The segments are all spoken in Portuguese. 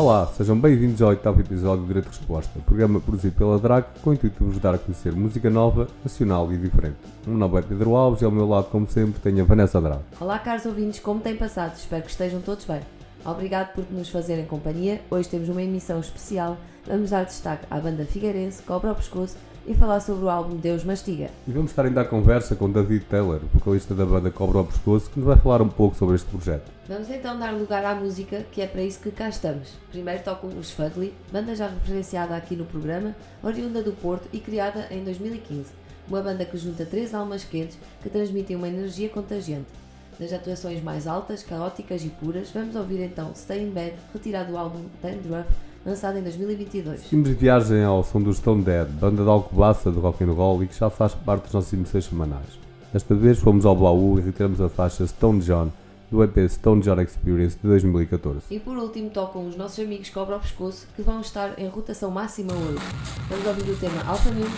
Olá, sejam bem-vindos ao oitavo episódio do Direito Resposta, programa produzido pela DRAC com o intuito de vos dar a conhecer música nova, nacional e diferente. O meu nome é Pedro Alves e ao meu lado, como sempre, tenho a Vanessa Andrade. Olá, caros ouvintes, como têm passado? Espero que estejam todos bem. Obrigado por nos fazerem companhia. Hoje temos uma emissão especial. Vamos dar destaque à banda Figueirense, Cobra ao Pescoço e falar sobre o álbum Deus Mastiga. E vamos estar ainda à conversa com David Taylor, vocalista da banda Cobra ao Pescoço, que nos vai falar um pouco sobre este projeto. Vamos então dar lugar à música, que é para isso que cá estamos. Primeiro tocam os Fugly, banda já referenciada aqui no programa, oriunda do Porto e criada em 2015. Uma banda que junta três almas quentes que transmitem uma energia contagiante. Das atuações mais altas, caóticas e puras, vamos ouvir então Stay in Bed, retirado do álbum Dandruff, lançado em 2022. Seguimos de viagem ao som do Stone Dead, banda de Alcobaça do rock and roll e que já faz parte das nossas emissões semanais. Desta vez fomos ao baú e retiramos a faixa Stone John, do EP Stone John Experience de 2014. E por último tocam os nossos amigos Cobra ao Pescoço, que vão estar em rotação máxima hoje. Vamos ouvir o tema Alpha Moon,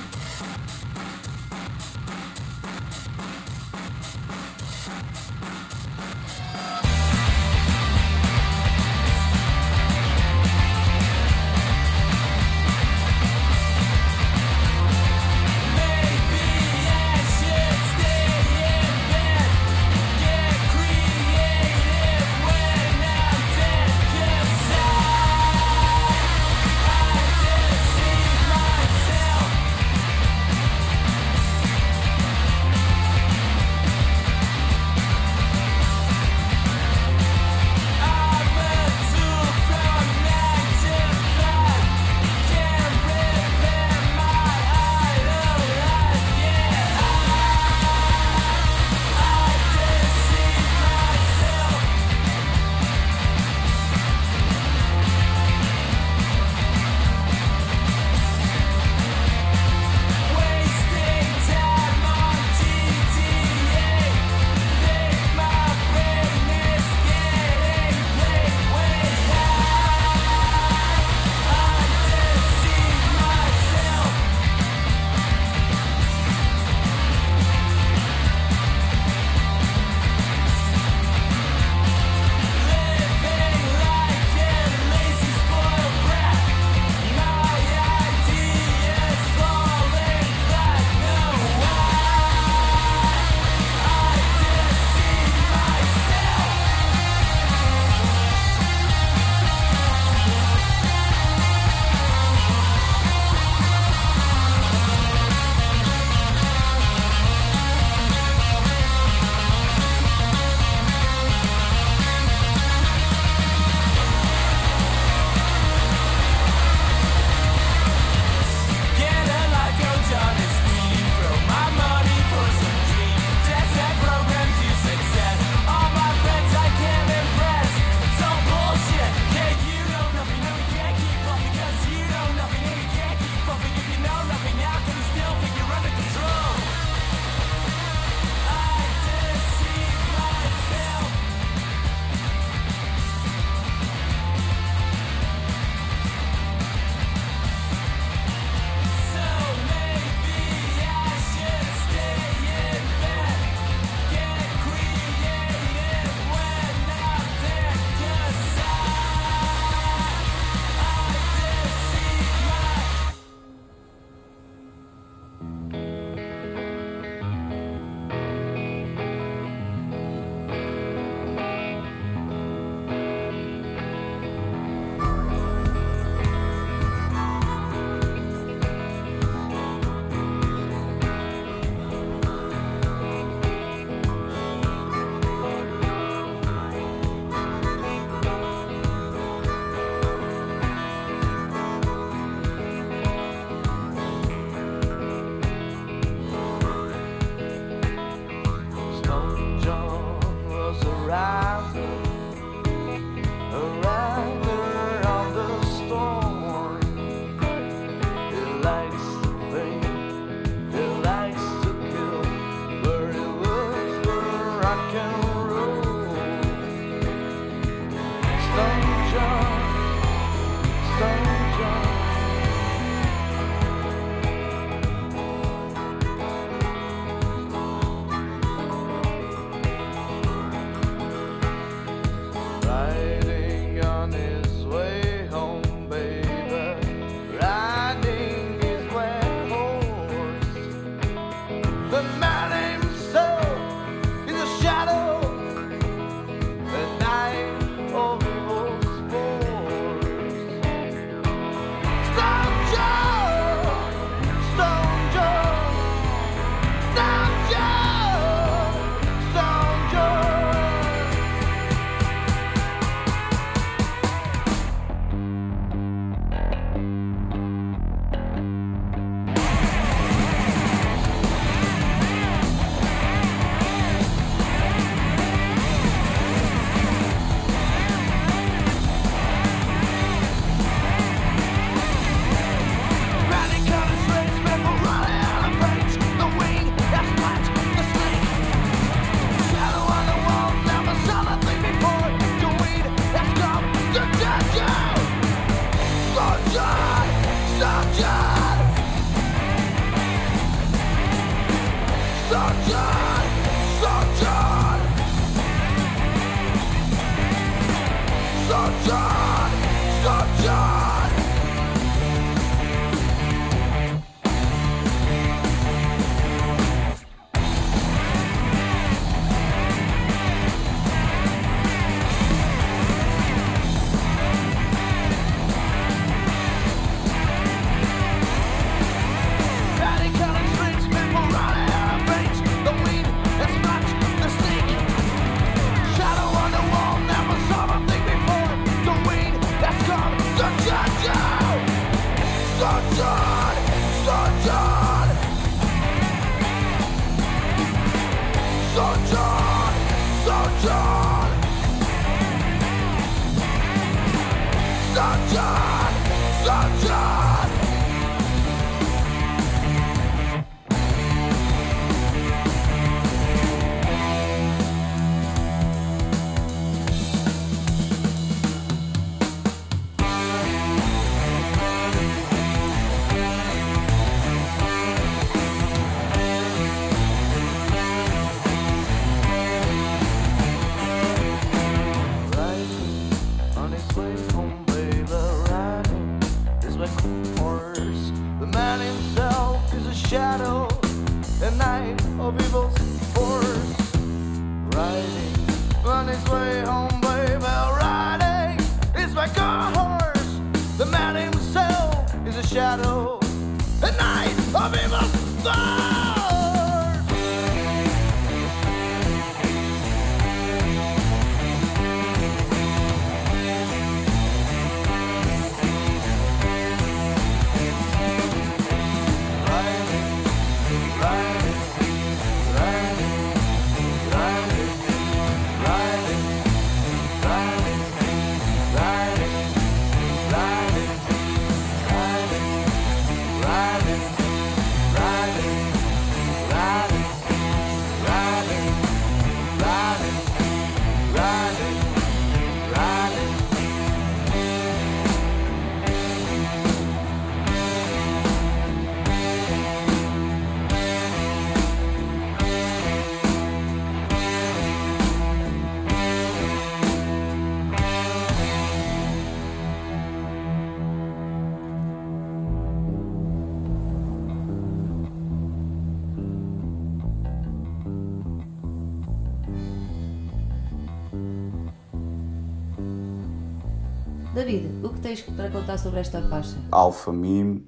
David, o que tens para contar sobre esta faixa? Alpha Mime,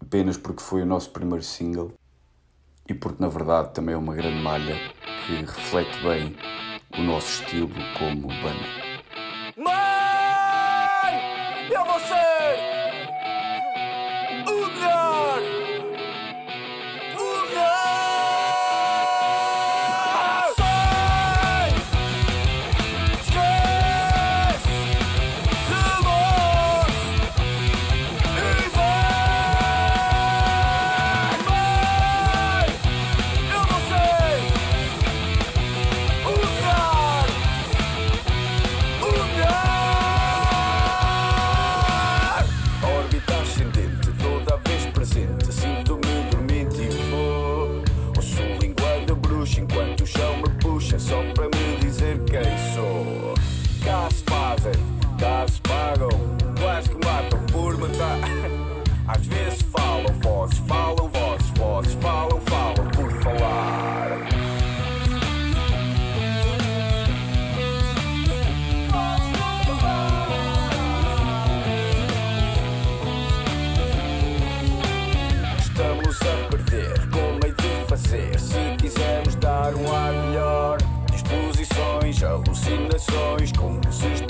apenas porque foi o nosso primeiro single e porque na verdade também é uma grande malha que reflete bem o nosso estilo como banda. corações como se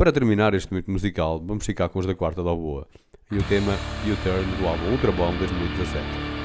para terminar este momento musical, vamos ficar com os da quarta da boa e o tema U-Turn do álbum Ultra Bomb 2017.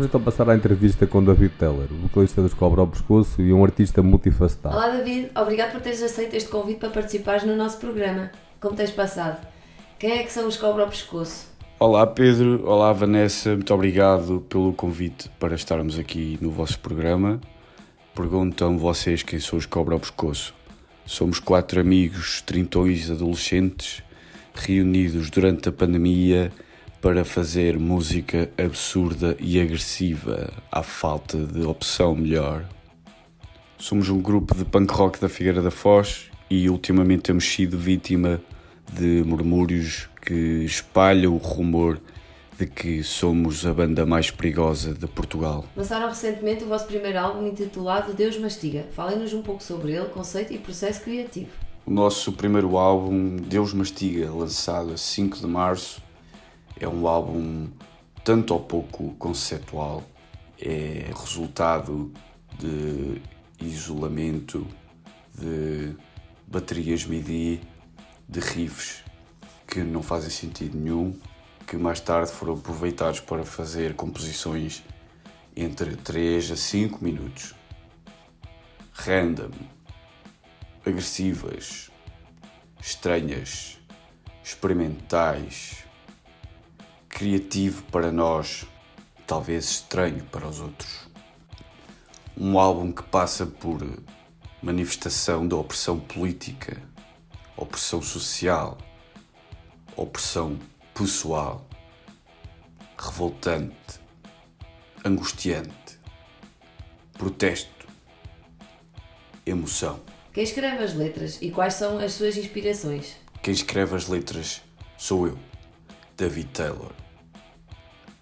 Vamos então passar à entrevista com David Teller, vocalista dos Cobra ao Pescoço e um artista multifacetado. Olá David, obrigado por teres aceito este convite para participares no nosso programa. Como tens passado? Quem é que são os Cobra ao Pescoço? Olá Pedro, olá Vanessa, muito obrigado pelo convite para estarmos aqui no vosso programa. Perguntam vocês quem são os Cobra ao Pescoço. Somos quatro amigos, trintões adolescentes, reunidos durante a pandemia para fazer música absurda e agressiva à falta de opção melhor. Somos um grupo de punk rock da Figueira da Foz e ultimamente temos sido vítima de murmúrios que espalham o rumor de que somos a banda mais perigosa de Portugal. Lançaram recentemente o vosso primeiro álbum intitulado Deus Mastiga. Falem-nos um pouco sobre ele, conceito e processo criativo. O nosso primeiro álbum, Deus Mastiga, lançado a 5 de março, é um álbum tanto ou pouco conceptual, é resultado de isolamento, de baterias MIDI, de riffs que não fazem sentido nenhum, que mais tarde foram aproveitados para fazer composições entre 3 a 5 minutos. Random, agressivas, estranhas, experimentais, criativo para nós, talvez estranho para os outros. Um álbum que passa por manifestação da opressão política, opressão social, opressão pessoal, revoltante, angustiante, protesto, emoção. Quem escreve as letras e quais são as suas inspirações? Quem escreve as letras sou eu, David Taylor.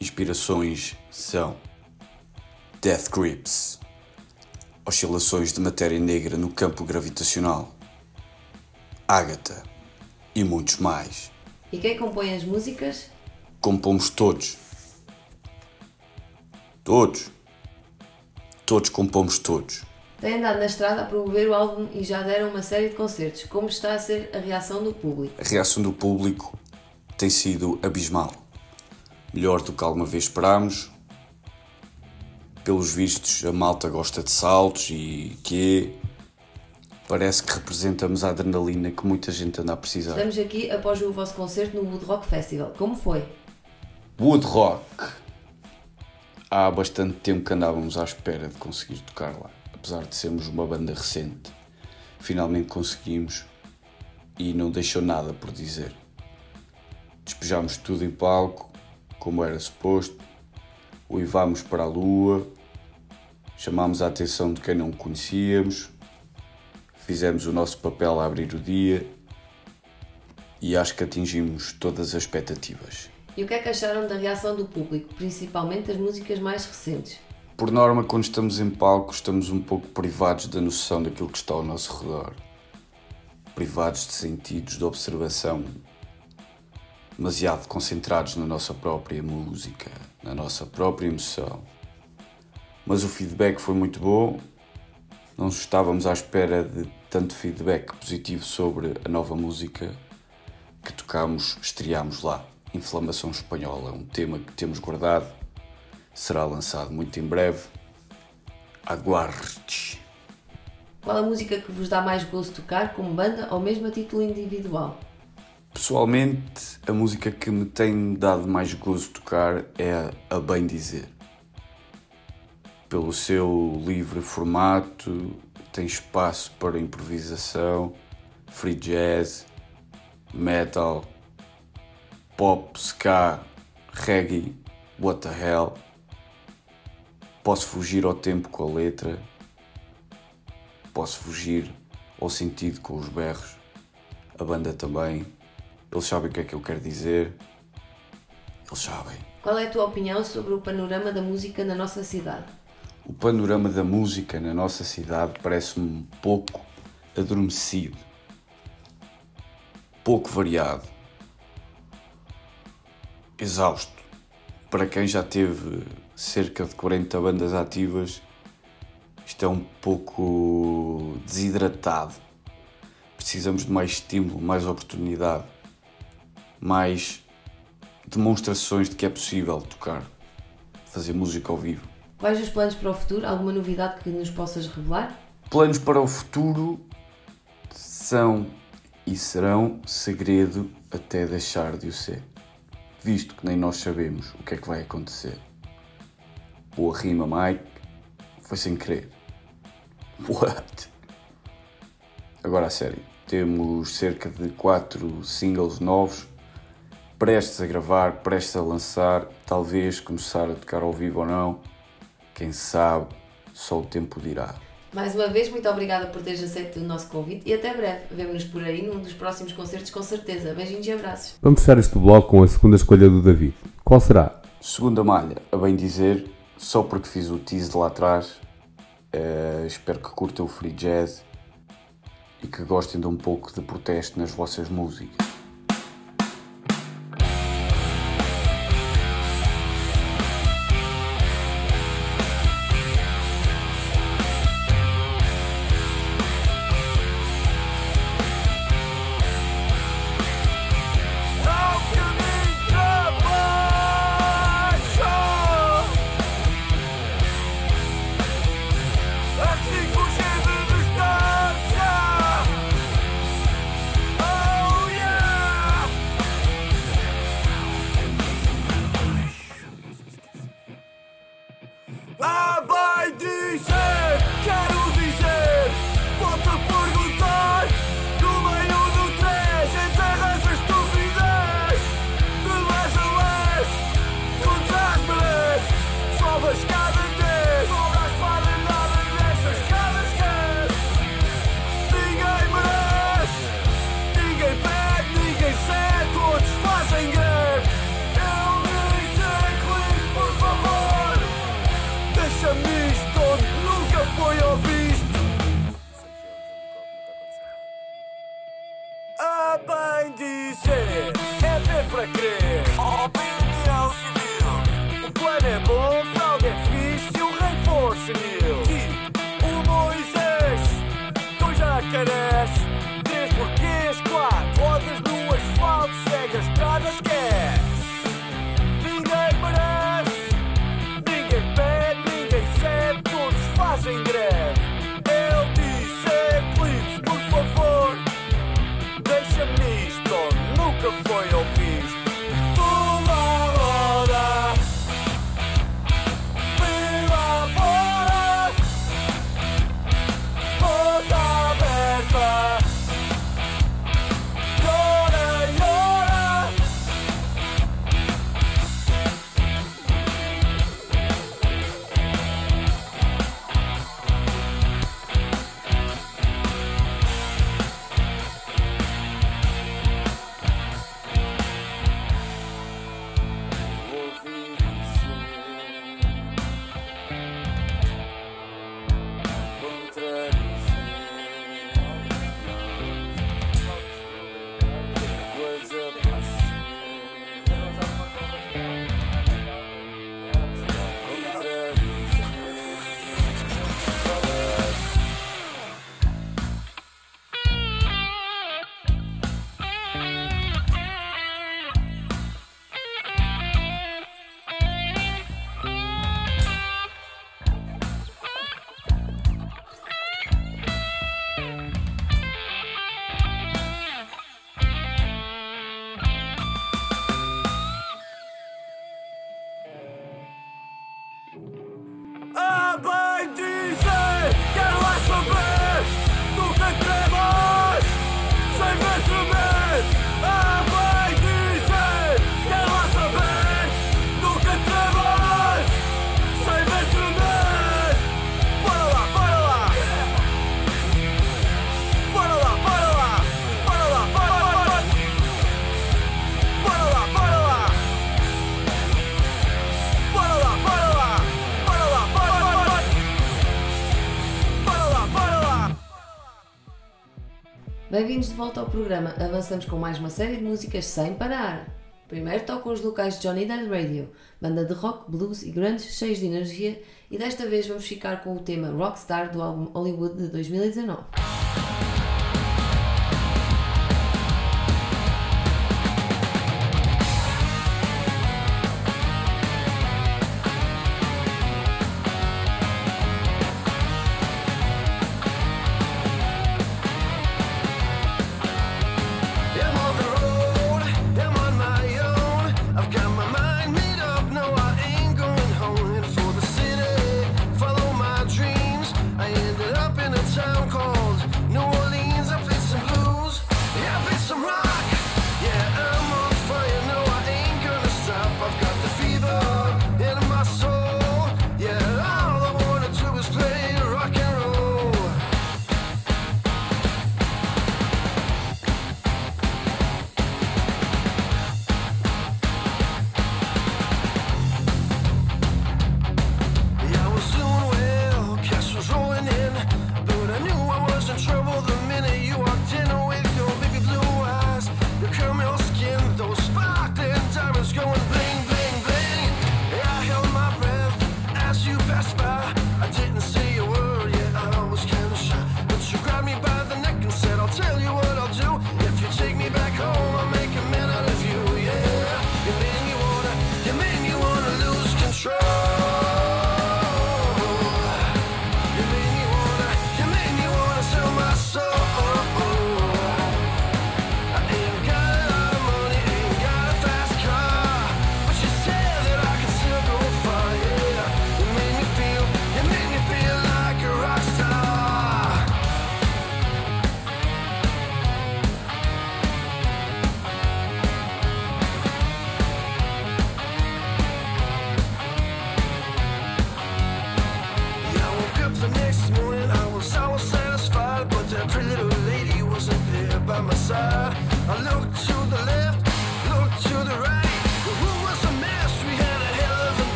Inspirações são Death Grips, oscilações de matéria negra no campo gravitacional, Agatha e muitos mais. E quem compõe as músicas? Compomos todos. Todos. Todos compomos todos. Têm andado na estrada a promover o álbum e já deram uma série de concertos. Como está a ser a reação do público? A reação do público tem sido abismal melhor do que alguma vez esperámos. Pelos vistos, a malta gosta de saltos e que parece que representamos a adrenalina que muita gente anda a precisar. Estamos aqui após o vosso concerto no Wood Rock Festival. Como foi? Wood Rock. Há bastante tempo que andávamos à espera de conseguir tocar lá, apesar de sermos uma banda recente. Finalmente conseguimos e não deixou nada por dizer. Despejámos tudo em palco, como era suposto, uivámos para a lua, chamámos a atenção de quem não conhecíamos, fizemos o nosso papel a abrir o dia e acho que atingimos todas as expectativas. E o que é que acharam da reação do público, principalmente das músicas mais recentes? Por norma, quando estamos em palco, estamos um pouco privados da noção daquilo que está ao nosso redor. Privados de sentidos de observação demasiado concentrados na nossa própria música, na nossa própria emoção. Mas o feedback foi muito bom, não estávamos à espera de tanto feedback positivo sobre a nova música que tocámos, estreámos lá. Inflamação Espanhola, um tema que temos guardado, será lançado muito em breve. Aguarde! Qual a música que vos dá mais gosto tocar como banda ou mesmo a título individual? Pessoalmente, a música que me tem dado mais gozo tocar é a Bem Dizer. Pelo seu livre formato, tem espaço para improvisação, free jazz, metal, pop, ska, reggae, what the hell. Posso fugir ao tempo com a letra, posso fugir ao sentido com os berros, a banda também. Eles sabem o que é que eu quero dizer. Eles sabem. Qual é a tua opinião sobre o panorama da música na nossa cidade? O panorama da música na nossa cidade parece-me um pouco adormecido, pouco variado, exausto. Para quem já teve cerca de 40 bandas ativas, isto é um pouco desidratado. Precisamos de mais estímulo, mais oportunidade mais demonstrações de que é possível tocar fazer música ao vivo. Quais os planos para o futuro? Alguma novidade que nos possas revelar? Planos para o futuro são e serão segredo até deixar de o ser, visto que nem nós sabemos o que é que vai acontecer. Boa rima, Mike, foi sem querer. What? Agora a sério, temos cerca de 4 singles novos, prestes a gravar, prestes a lançar, talvez começar a tocar ao vivo ou não, quem sabe, só o tempo dirá. Mais uma vez, muito obrigada por teres aceito o nosso convite e até breve. Vemo-nos por aí num dos próximos concertos, com certeza. Beijinhos e abraços. Vamos fechar este bloco com a segunda escolha do David. Qual será? Segunda malha, a bem dizer, só porque fiz o tease lá atrás, uh, espero que curtam o free jazz e que gostem de um pouco de protesto nas vossas músicas. Bem-vindos de volta ao programa. Avançamos com mais uma série de músicas sem parar. Primeiro tocam os locais Johnny Dead Radio, banda de rock, blues e grandes, cheios de energia, e desta vez vamos ficar com o tema Rockstar do álbum Hollywood de 2019.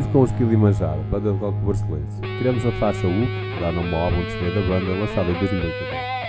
Seguimos com os Kilimanjaro, banda de rock brasileiro. Tiramos a faixa U, que dá nome ao álbum de da banda, lançado em 2014.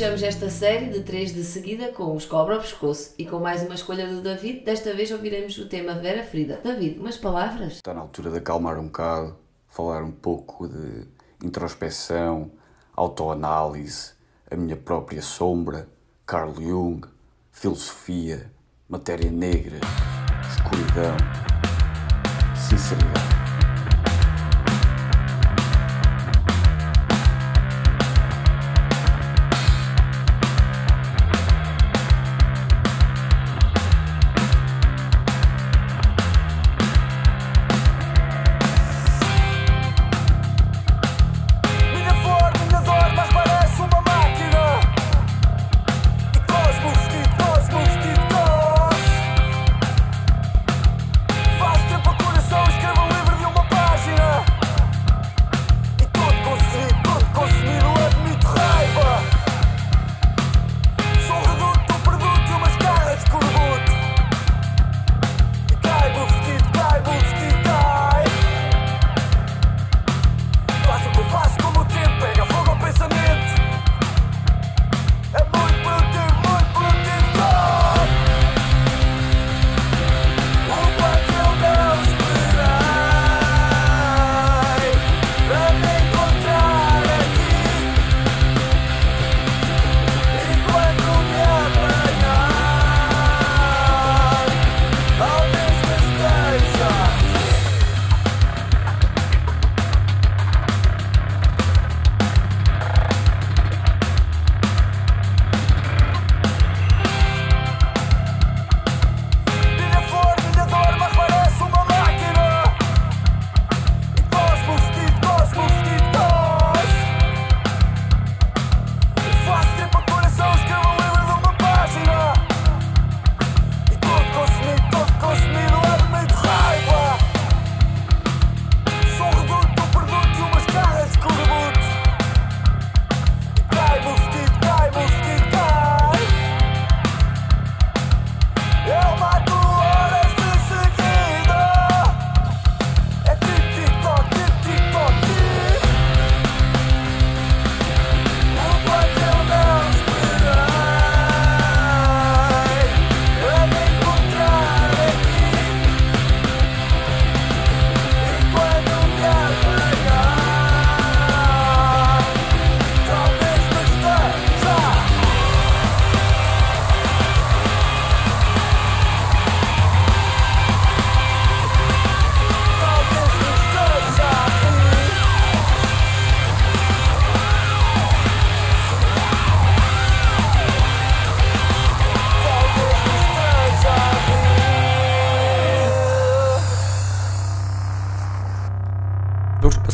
Fechamos esta série de três de seguida com os Cobra ao Pescoço e com mais uma escolha do David. Desta vez ouviremos o tema Vera Frida. David, umas palavras? Está na altura de acalmar um bocado, falar um pouco de introspeção, autoanálise, a minha própria sombra, Carl Jung, filosofia, matéria negra, escuridão, sinceridade.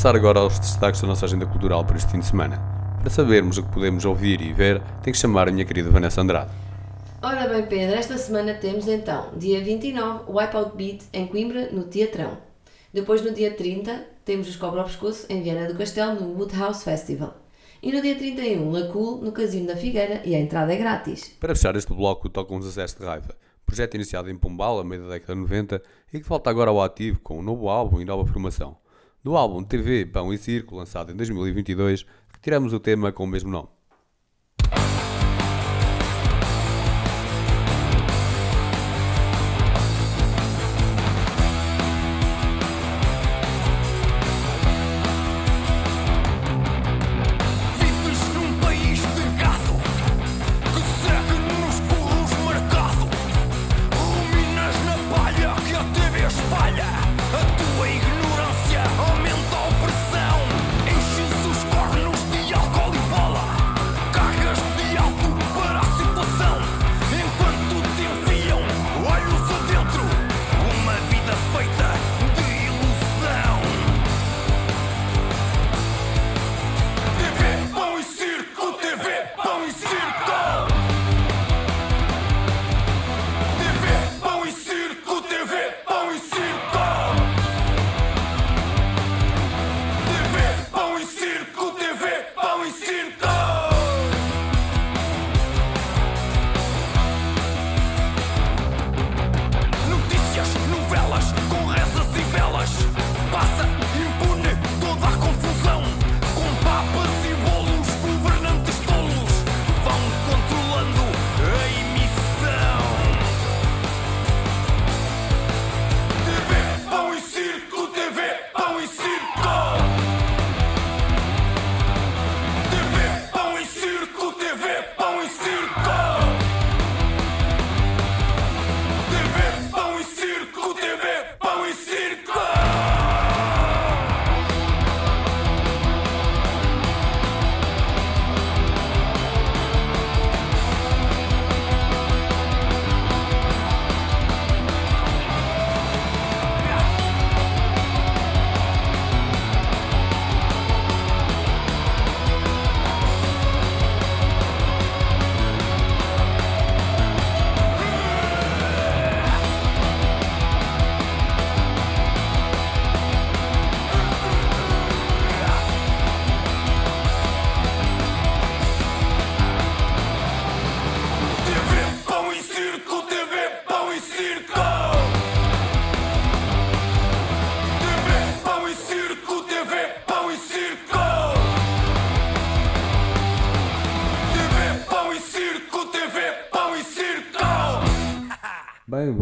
Passar agora aos destaques da nossa agenda cultural para este fim de semana. Para sabermos o que podemos ouvir e ver, tenho que chamar a minha querida Vanessa Andrade. Ora bem, Pedro, esta semana temos então, dia 29, o Wipeout Beat em Coimbra, no Teatrão. Depois, no dia 30, temos os Cobra ao Pescoço em Viana do Castelo, no Woodhouse Festival. E no dia 31, La Cool, no Casino da Figueira, e a entrada é grátis. Para fechar este bloco, tocam os Acessos de Raiva, projeto iniciado em Pombal, a meio da década de 90, e que volta agora ao ativo com um novo álbum e nova formação. Do álbum TV Pão e Circo, lançado em 2022, retiramos o tema com o mesmo nome.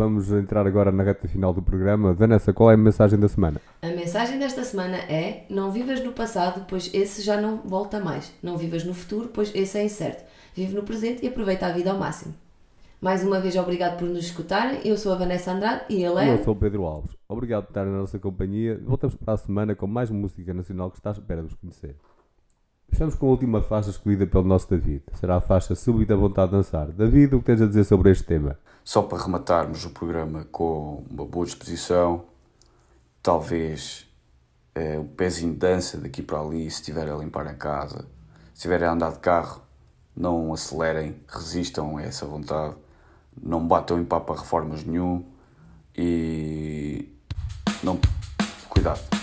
Vamos entrar agora na reta final do programa. Vanessa, qual é a mensagem da semana? A mensagem desta semana é: não vivas no passado, pois esse já não volta mais. Não vivas no futuro, pois esse é incerto. Vive no presente e aproveita a vida ao máximo. Mais uma vez, obrigado por nos escutarem. Eu sou a Vanessa Andrade e ele é. Eu sou o Pedro Alves. Obrigado por estar na nossa companhia. Voltamos para a semana com mais música nacional que está à espera de vos conhecer. Fechamos com a última faixa escolhida pelo nosso David. Será a faixa Súbita Vontade de Dançar. David, o que tens a dizer sobre este tema? Só para rematarmos o programa com uma boa disposição, talvez eh, um pezinho de dança daqui para ali, se estiver a limpar a casa, se estiverem a andar de carro, não acelerem, resistam a essa vontade, não batam em papa reformas nenhum e não. Cuidado.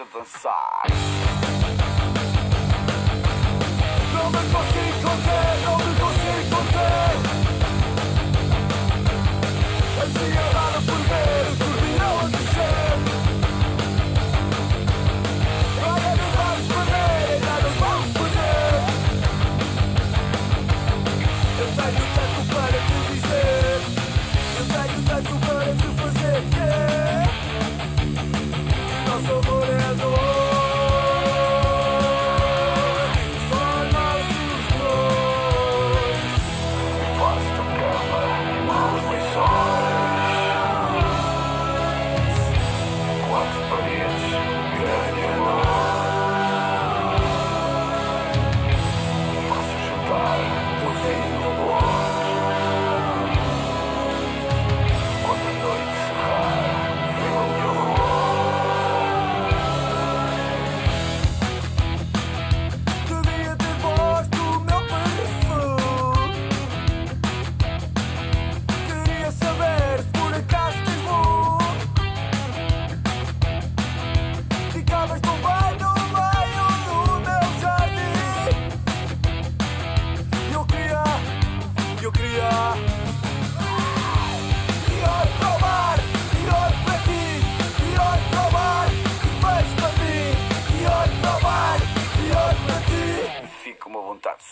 Súbita de dançar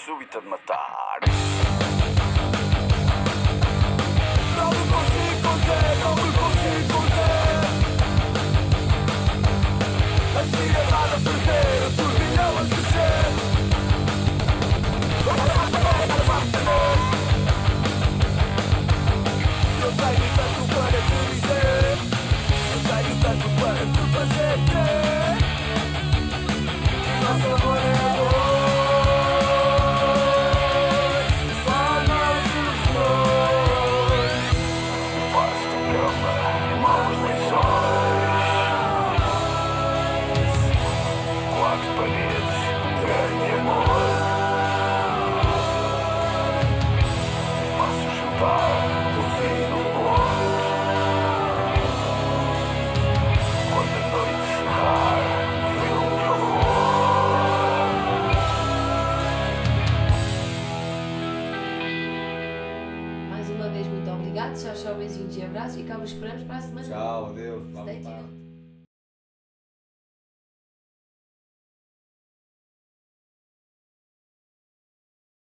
súbita de matar. Não consigo conter, não